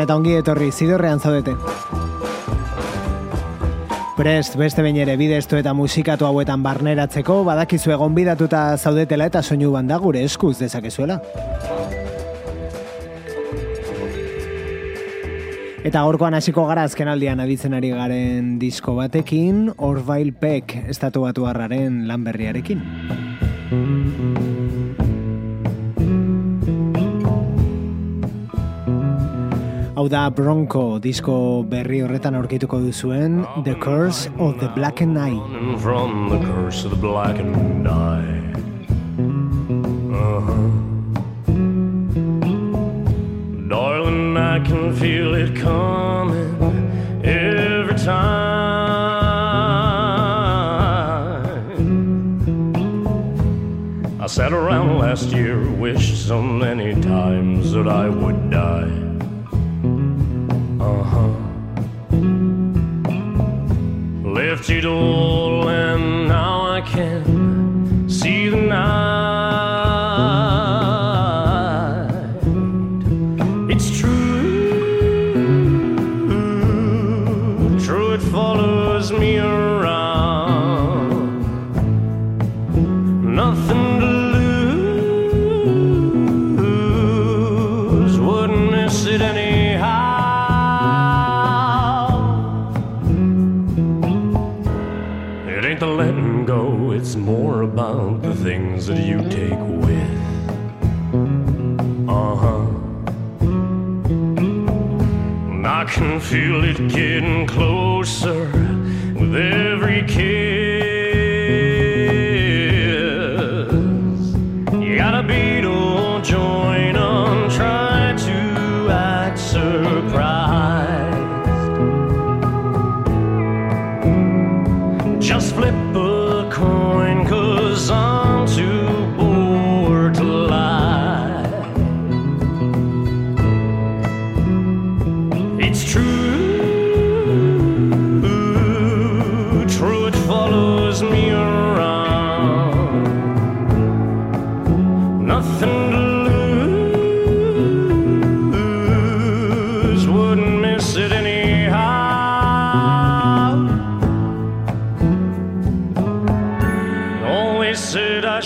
Gabon eta ongi etorri, zidorrean zaudete. Prest, beste bain ere bidestu eta musikatu hauetan barneratzeko, badakizu egon bidatuta zaudetela eta soinu banda gure eskuz dezakezuela. Eta gorkoan hasiko gara azken aldian aditzen ari garen disko batekin, Orville Peck estatu batu harraren lan berriarekin. Hau da Bronco disko berri horretan aurkituko duzuen The Curse of the Black and Eye. From the curse of the black and eye. Uh-huh. Darling, I can feel it coming every time. I sat around last year, wished so many times that I would die. Needle. Can feel it getting closer with every kiss.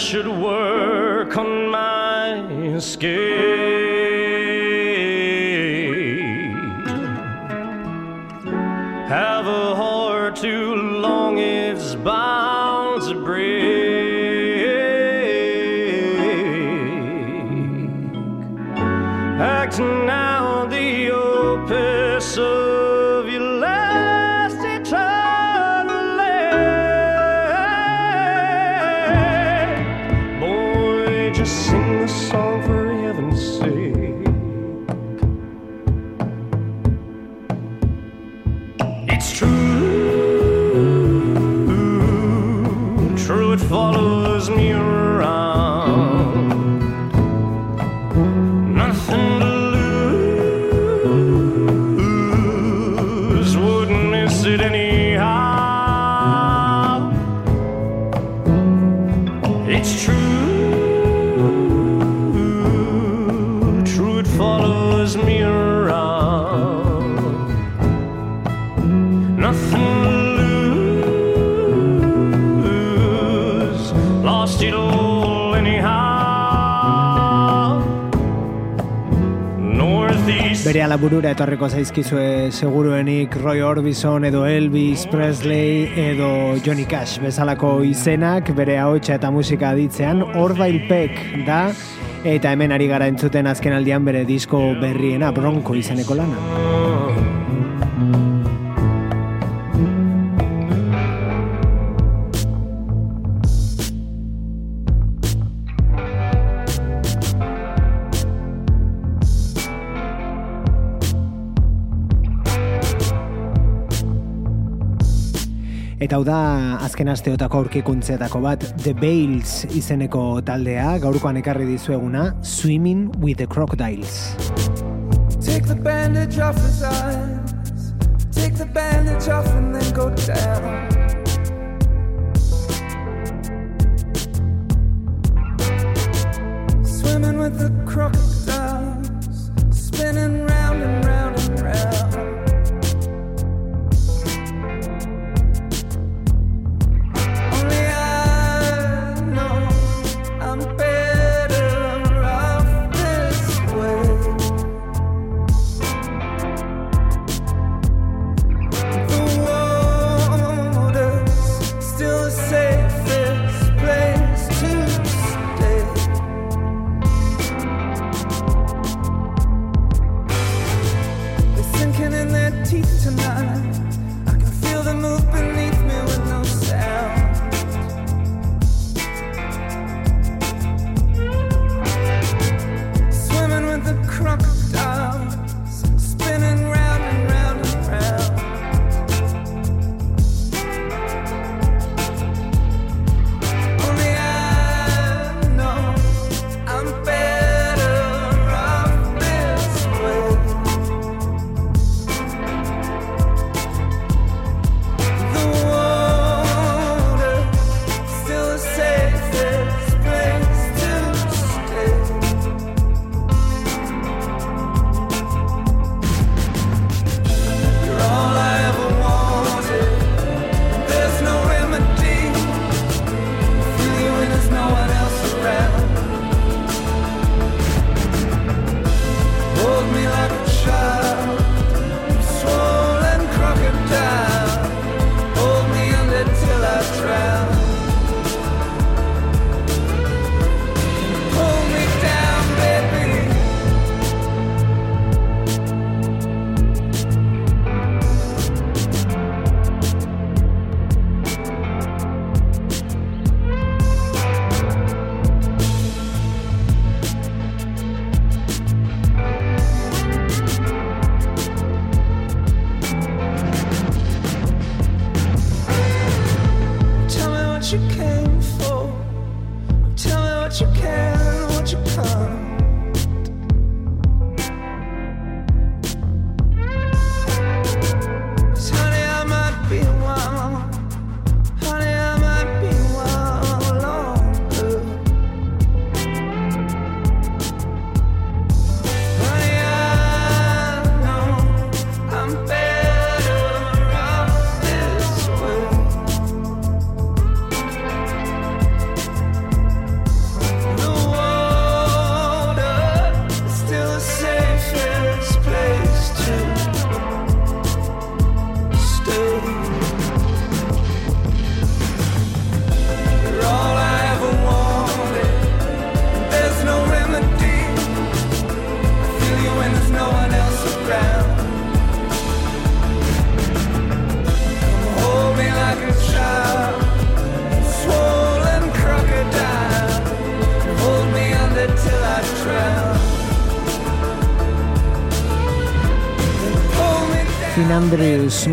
Should work on my escape. Bere alaburura etorriko zaizkizue seguruenik Roy Orbison edo Elvis Presley edo Johnny Cash bezalako izenak bere ahotsa eta musika aditzean Orville Peck da eta hemen ari gara entzuten azken aldian bere disko berriena Bronco izeneko lana. Hau da azken asteotako aurkikuntzetako bat The Bales izeneko taldea. Gaurkoan ekarri dizueguna Swimming with the Crocodiles. Take the bandage off his eyes. Take the bandage off and then go down. Swimming with the crocodiles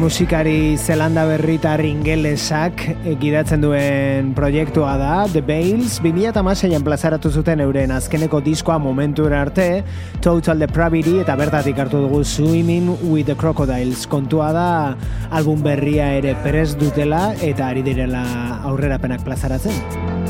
musikari zelanda berritar ingelesak gidatzen duen proiektua da The Bales. 2006an plazaratu zuten euren azkeneko diskoa momentura arte Total Depravity eta bertatik hartu dugu Swimming with the Crocodiles. Kontua da album berria ere perez dutela eta ari direla aurrerapenak plazaratzen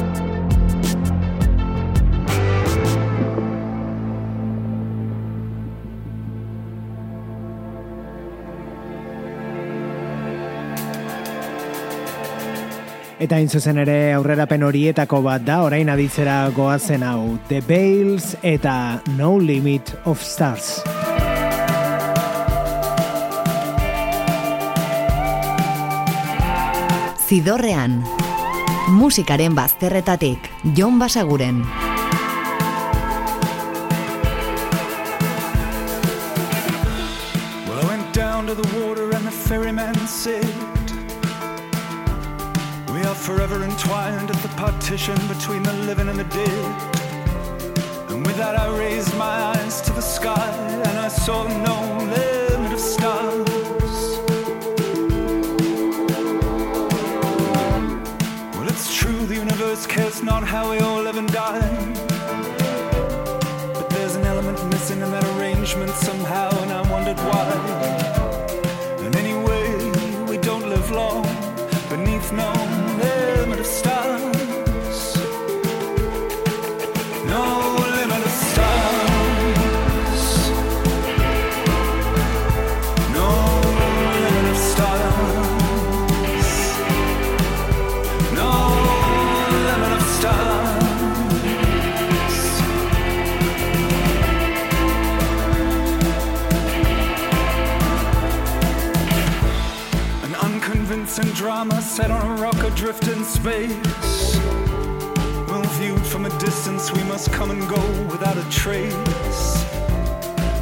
Eta intzuzen ere aurrerapen horietako bat da, orain aditzera goazen hau, The Bales eta No Limit of Stars. Zidorrean, musikaren bazterretatik, Jon Basaguren. Well, I went down to the water and the ferryman said forever entwined at the partition between the living and the dead. And with that, I raised my eyes to the sky and I saw no drama set on a rock adrift in space. Well, viewed from a distance, we must come and go without a trace.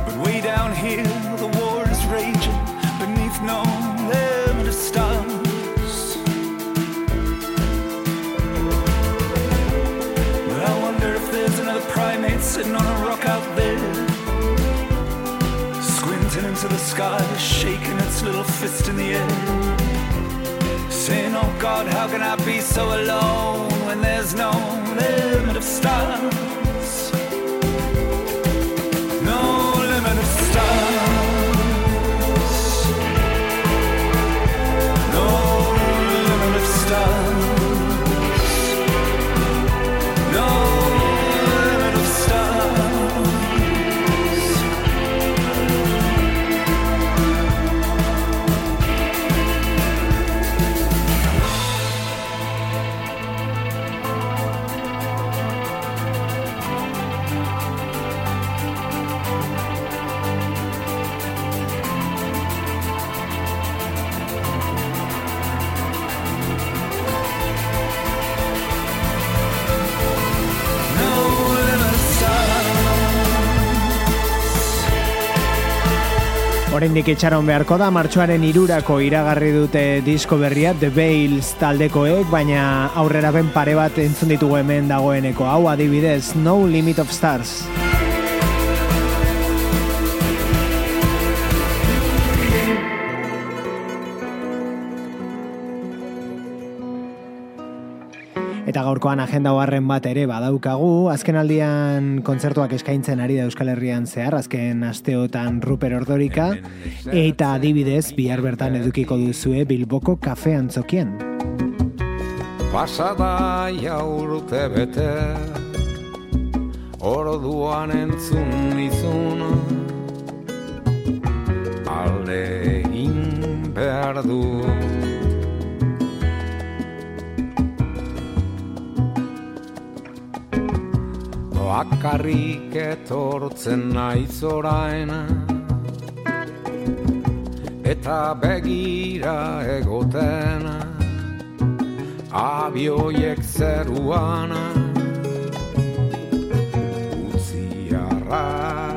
But way down here, the war is raging beneath no limit of stars. But I wonder if there's another primate sitting on a rock out there. Squinting into the sky, shaking its little fist in the air. Saying, Oh God, how can I be so alone when there's no limit of stars? Oraindik itxaron beharko da, martxoaren irurako iragarri dute disko berria, The Bales taldekoek, baina aurrerapen pare bat entzun ditugu hemen dagoeneko. Hau adibidez, No Limit of Stars. Gaurkoan agenda oharren bat ere badaukagu, azken aldian kontzertuak eskaintzen ari da Euskal Herrian zehar, azken asteotan Ruper Ordorika, eta adibidez bihar bertan edukiko duzue Bilboko kafe antzokien. Pasada jaurte bete Orduan entzun nizun. Alde egin behar du Bakarrik etortzen naiz orain. Eta begira egoten abioiek zeruan. Utzi arrastoi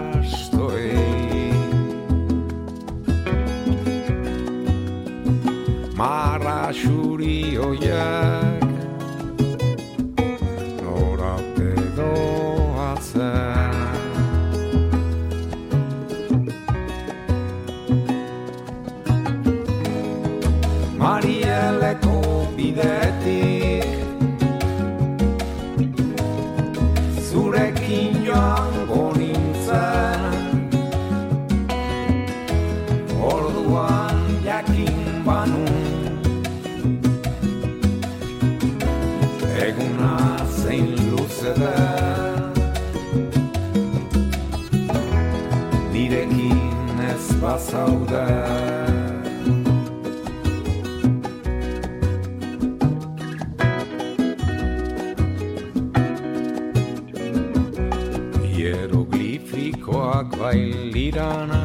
bailirana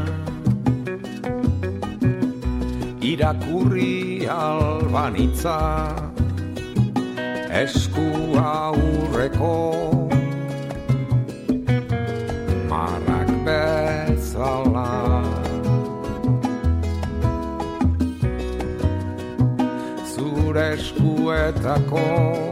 irakurri alba banitza esku aurreko. Marrak bezala. Zure eskuetako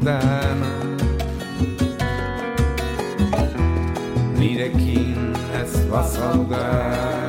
den Nirekin ez bazaude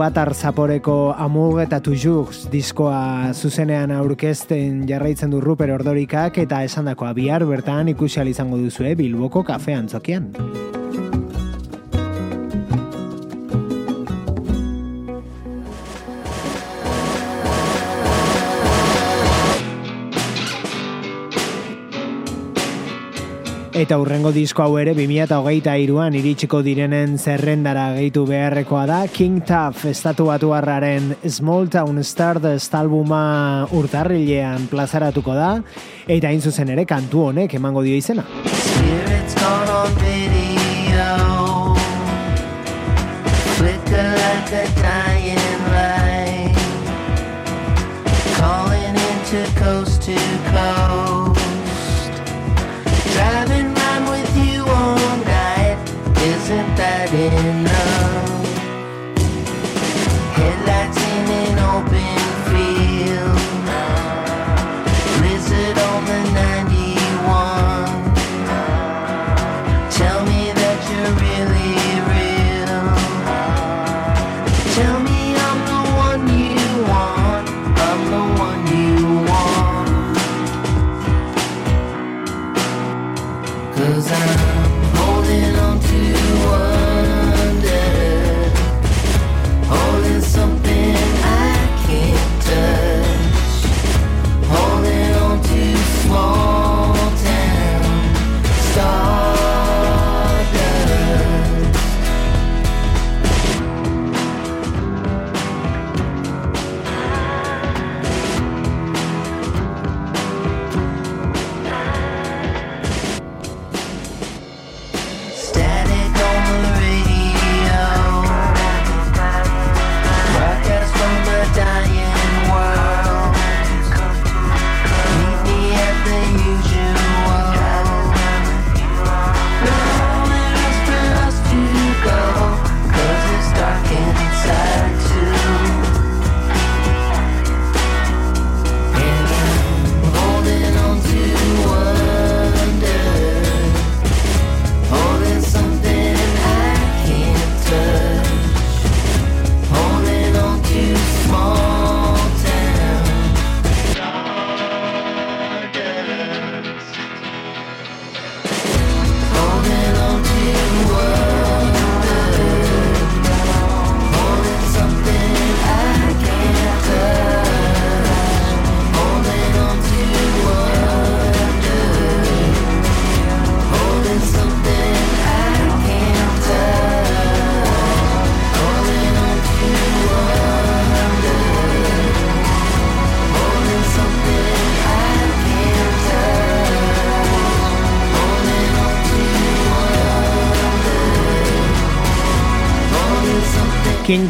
Kubatar zaporeko amug eta tujux diskoa zuzenean aurkezten jarraitzen du Ruper Ordorikak eta esandakoa bihar bertan ikusi ahal izango duzue Bilboko kafe antzokian. Eta urrengo disko hau ere 2008 iruan iritsiko direnen zerrendara gehitu beharrekoa da King Tuff estatu batu harraren Small Town Stardust albuma urtarrilean plazaratuko da eta hain zuzen ere kantu honek emango dio izena. Calling into coast to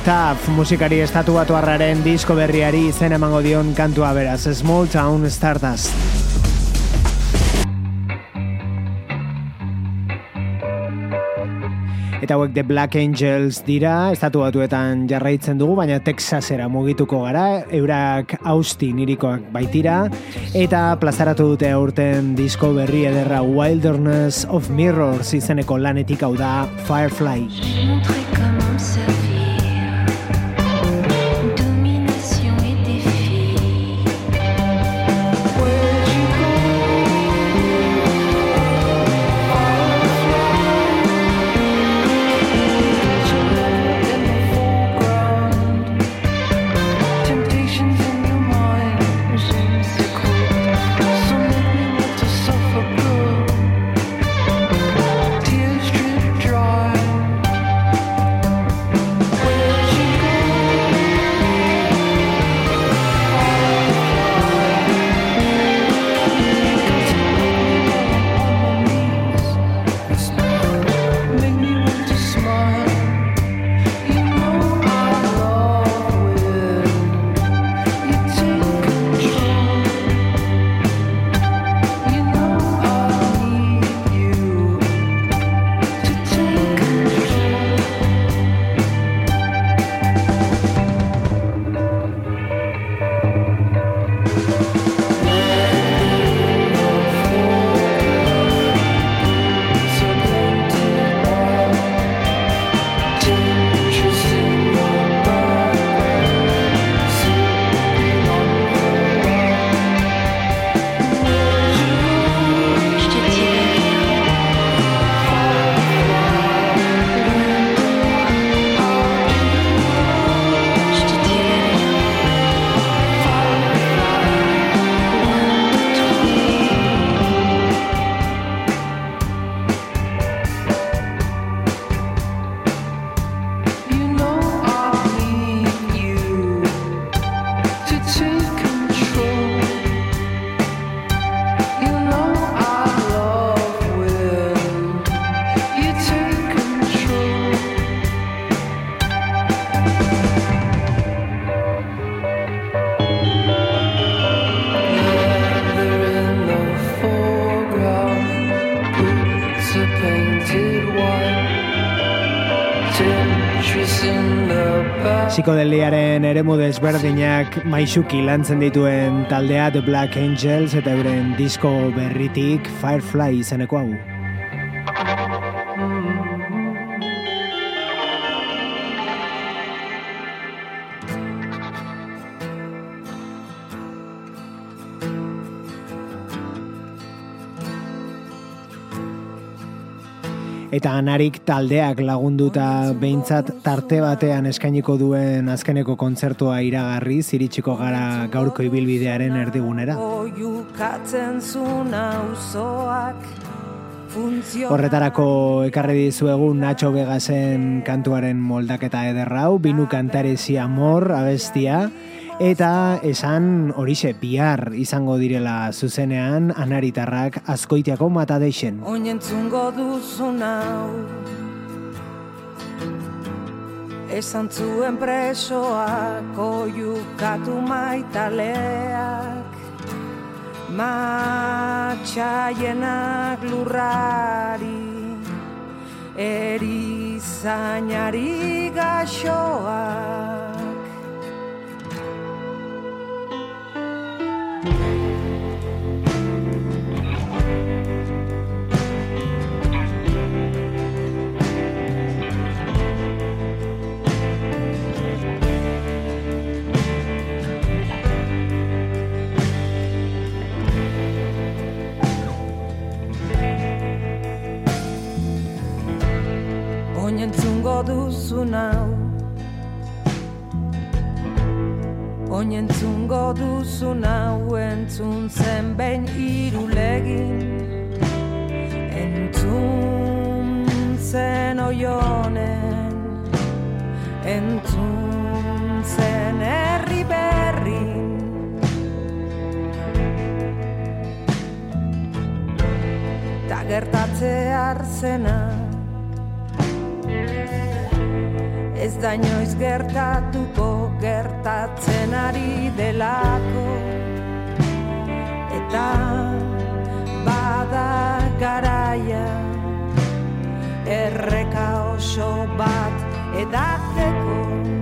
Tuff musikari estatu batu harraren disko berriari izen emango dion kantua beraz, Small Town Stardust. Eta hauek The Black Angels dira, estatu batuetan jarraitzen dugu, baina Texasera mugituko gara, eurak Austin irikoak baitira, eta plazaratu dute aurten disko berri ederra Wilderness of Mirrors izeneko lanetik hau da Firefly. Psikodeliaren eremu desberdinak maixuki lantzen dituen taldea The Black Angels eta euren disko berritik Firefly izeneko hau. Eta anarik taldeak lagunduta behintzat tarte batean eskainiko duen azkeneko kontzertua iragarri ziritsiko gara gaurko ibilbidearen erdigunera. Horretarako ekarri dizuegu Nacho Vegasen kantuaren moldaketa ederrau, binu kantarezi amor abestia, Eta esan horixe bihar izango direla zuzenean anaritarrak azkoitiako mata deixen. Oinentzungo duzu nau. Esan zuen presoak oiukatu maitaleak. Matxaienak lurrari Erizainari gaxoak duzu nau Oinentzungo duzu nau entzun zen behin irulegin Entzun zen oionen. Entzun zen herri berrin. Ta gertatze arzena ez da inoiz gertatuko gertatzen ari delako. Eta bada garaia erreka oso bat edateko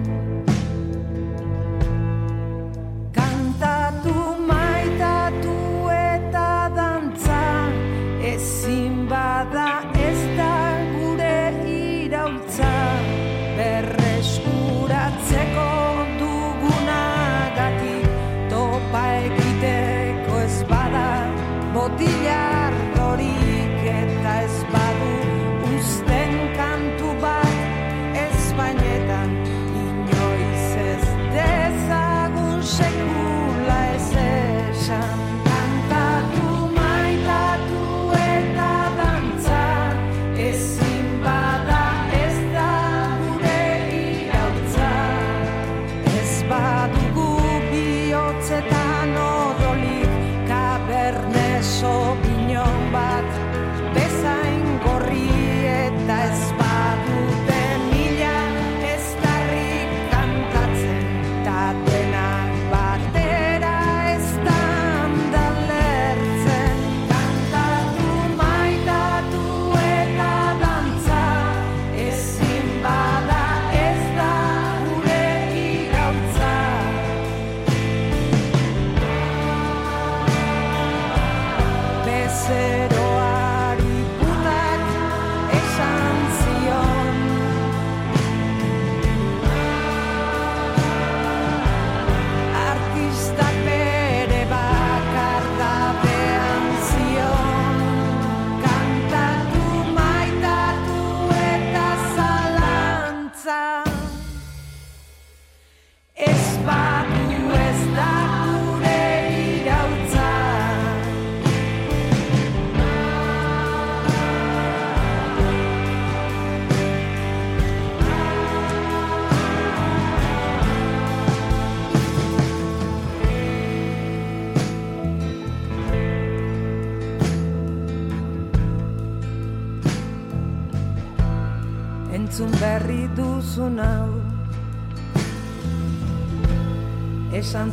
duzun hau. Esan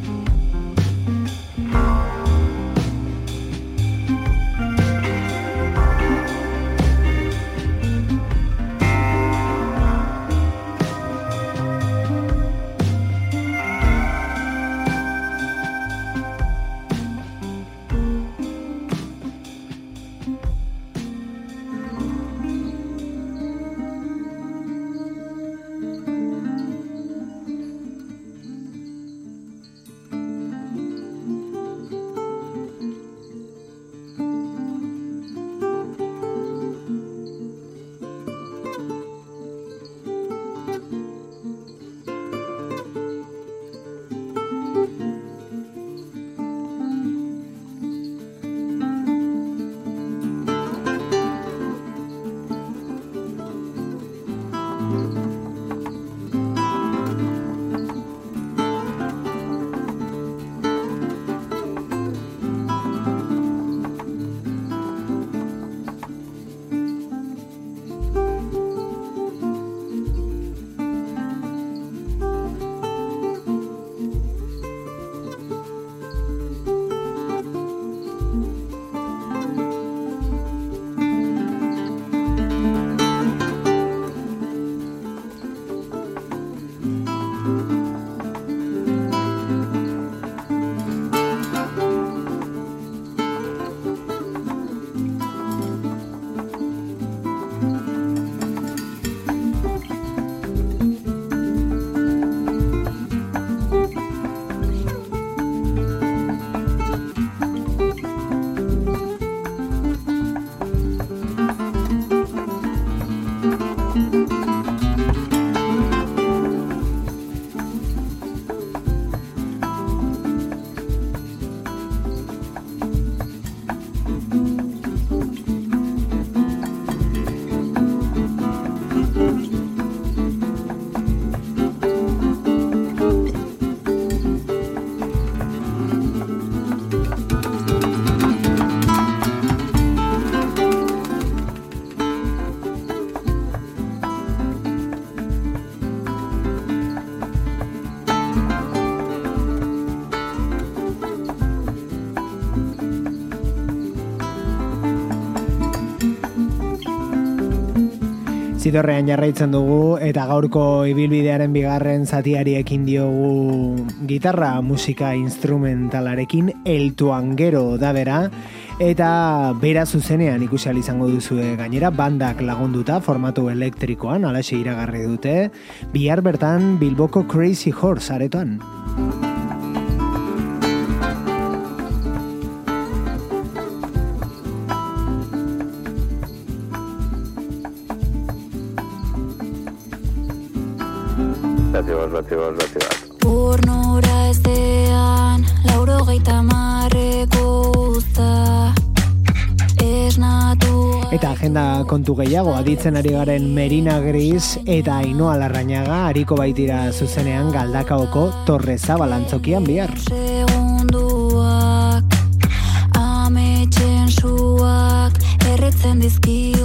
Zidorrean jarraitzen dugu eta gaurko ibilbidearen bigarren zatiari ekin diogu gitarra musika instrumentalarekin eltuan gero da bera eta bera zuzenean ikusi izango duzue gainera bandak lagunduta formatu elektrikoan alaxe iragarri dute bihar bertan Bilboko Crazy Horse aretoan. Zati bat, zati bat, zati bat. Turnura ezean, lauro geita marreko usta Esnatu Eta agenda kontu gehiago aditzen ari garen Merina Gris eta Ainoa Larrañaga hariko baitira zuzenean galdakaoko Torre Zabalantzokian bihar. segunduak Ametxen suak erretzen dizkigu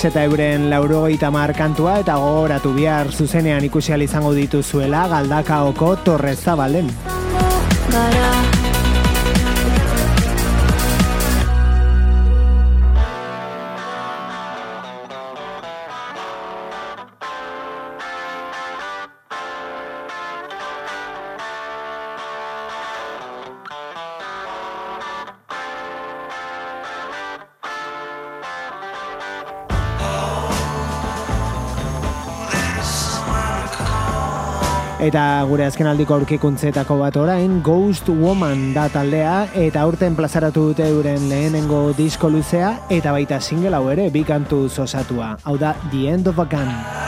Gris eta euren laurogeita mar kantua eta gogoratu bihar zuzenean ikusi ahal izango dituzuela galdakaoko Torre Zabalen. gara Eta gure azken aldiko aurkikuntzetako bat orain, Ghost Woman da taldea, eta aurten plazaratu dute euren lehenengo disko luzea, eta baita single hau ere, bi kantu osatua. Hau da, The End of a Gun.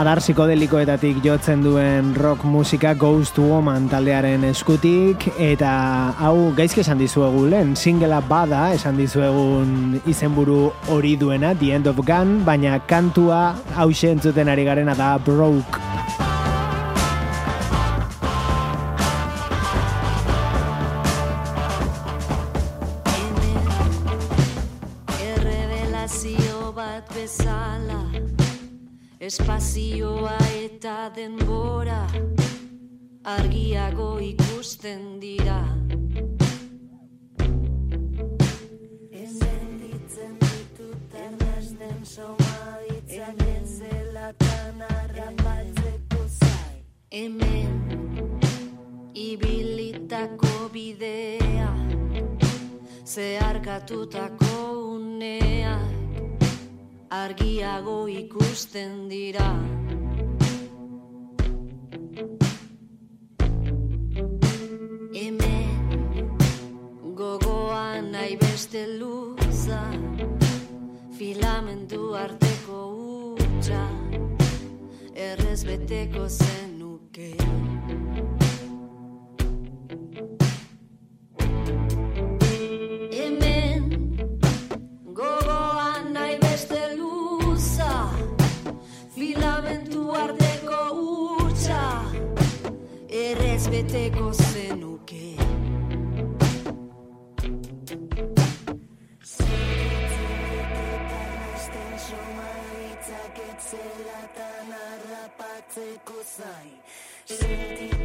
Adar psikodelikoetatik jotzen duen rock musika Ghost Woman taldearen eskutik eta hau gaizki esan dizuegu lehen singela bada esan dizuegun izenburu hori duena The End of Gun baina kantua hau entzuten ari garena da Broke denbora Argiago ikusten dira. Ezenditzen ditut ernesten somaditzak Ezelatan harrapatzeko zai. Hemen ibilitako bidea zeharkatutako unea argiago ikusten dira gogoan nahi beste luza filamentu arteko utxa errez beteko zenuke. Hemen gogoan nahi beste luza filamentu arteko utxa errez beteko zenuke se la selata narapatzekozai. Senti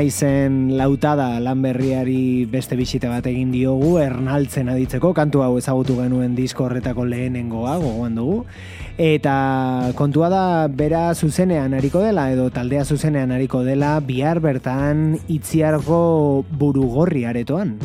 Maizen lautada lan berriari beste bisita bat egin diogu, ernaltzen aditzeko, kantu hau ezagutu genuen disko horretako lehenengoa, gogoan dugu. Eta kontua da bera zuzenean hariko dela, edo taldea zuzenean hariko dela, bihar bertan itziargo burugorri aretoan.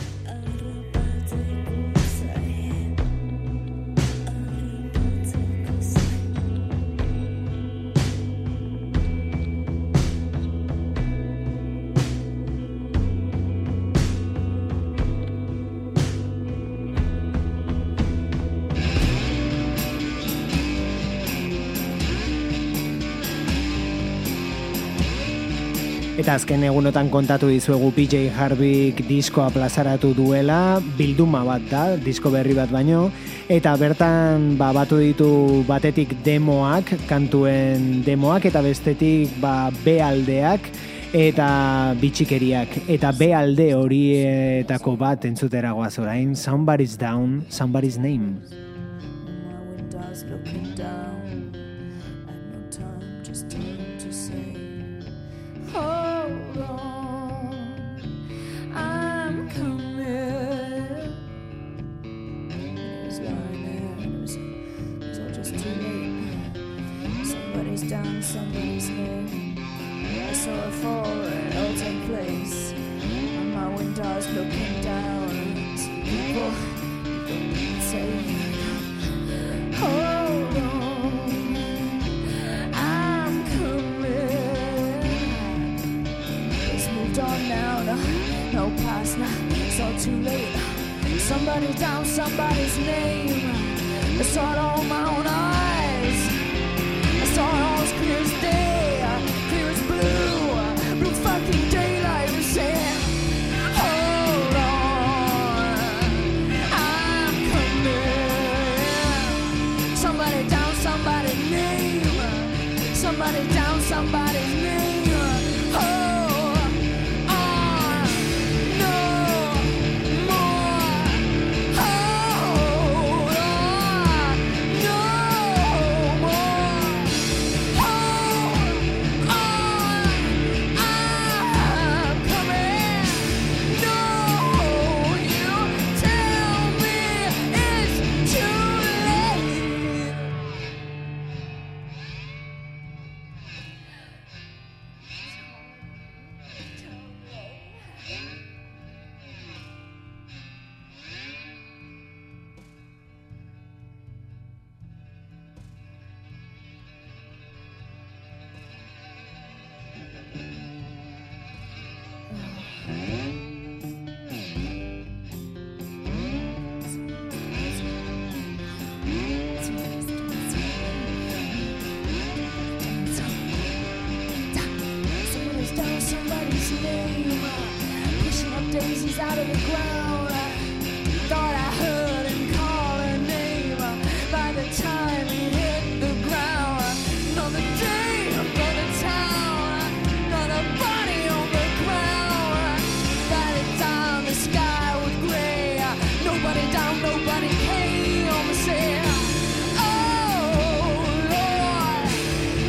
Eta azken egunotan kontatu dizuegu PJ Harvick diskoa plazaratu duela, bilduma bat da, disko berri bat baino, eta bertan ba, batu ditu batetik demoak, kantuen demoak, eta bestetik ba, B aldeak, eta bitxikeriak. Eta B alde horietako bat entzutera goaz orain, Somebody's Down, Somebody's Name. Somebody's name. I saw it all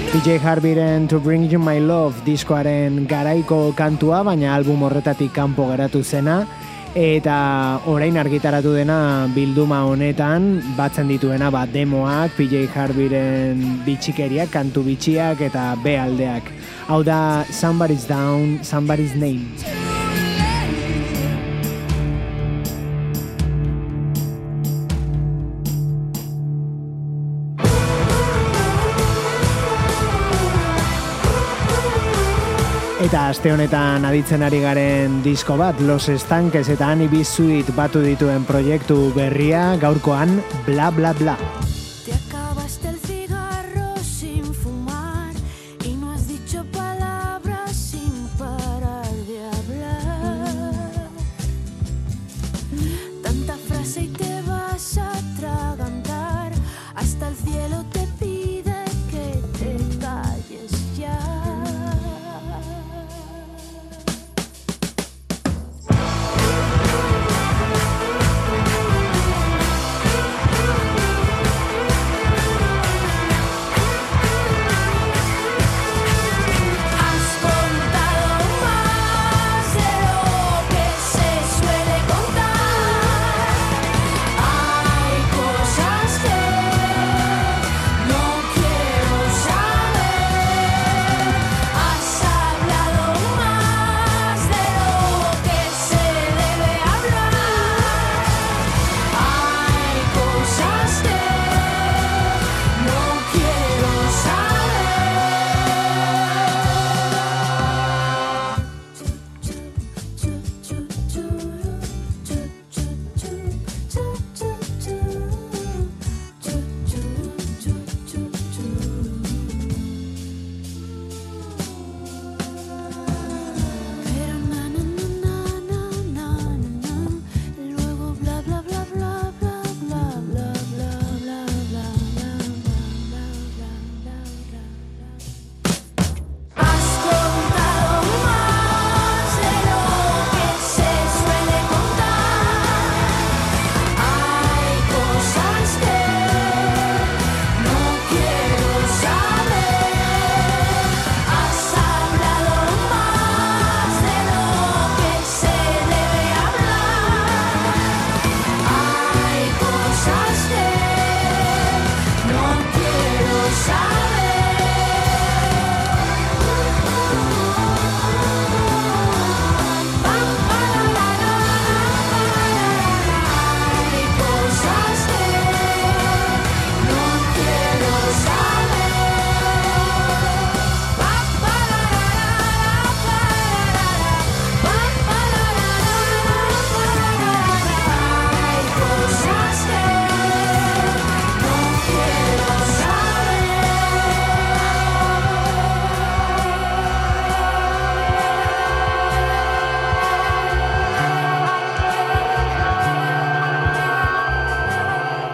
Lord. PJ Harviren To Bring You My Love diskoaren garaiko kantua, baina album horretatik kanpo geratu zena, eta orain argitaratu dena bilduma honetan, batzen dituena ba, demoak, PJ Harviren bitxikeriak, kantu bitxiak eta B aldeak. Hau da Somebody's Down, Somebody's Name. Eta aste honetan aditzen ari garen disko bat, Los Estanques eta Annie B. Sweet batu dituen proiektu berria, gaurkoan, bla bla bla.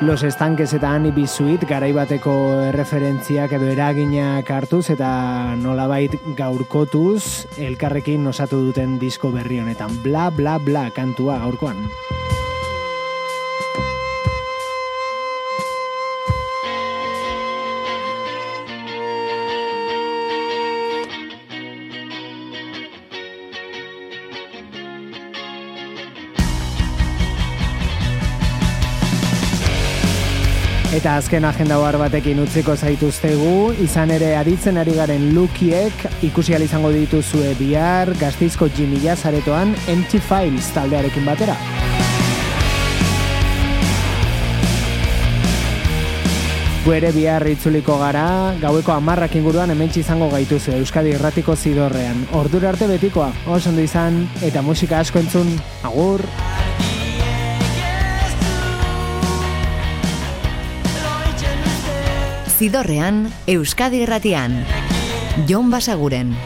Los Estankes eta B. Sweet garaibateko erreferentziak edo eraginak hartuz eta nolabait gaurkotuz elkarrekin osatu duten disko berri honetan. Bla, bla, bla kantua gaurkoan. Eta azken agenda bar batekin utziko zaituztegu, izan ere aditzen ari garen lukiek ikusi izango dituzue bihar gazteizko Jimmy Jazz aretoan Empty Files taldearekin batera. Gu ere bihar itzuliko gara, gaueko amarrak inguruan hementsi izango gaituzu Euskadi Irratiko zidorrean. Ordura arte betikoa, oso ondo izan, eta musika asko entzun, agur! Zidorrean, Euskadi Irratian. Jon Basaguren.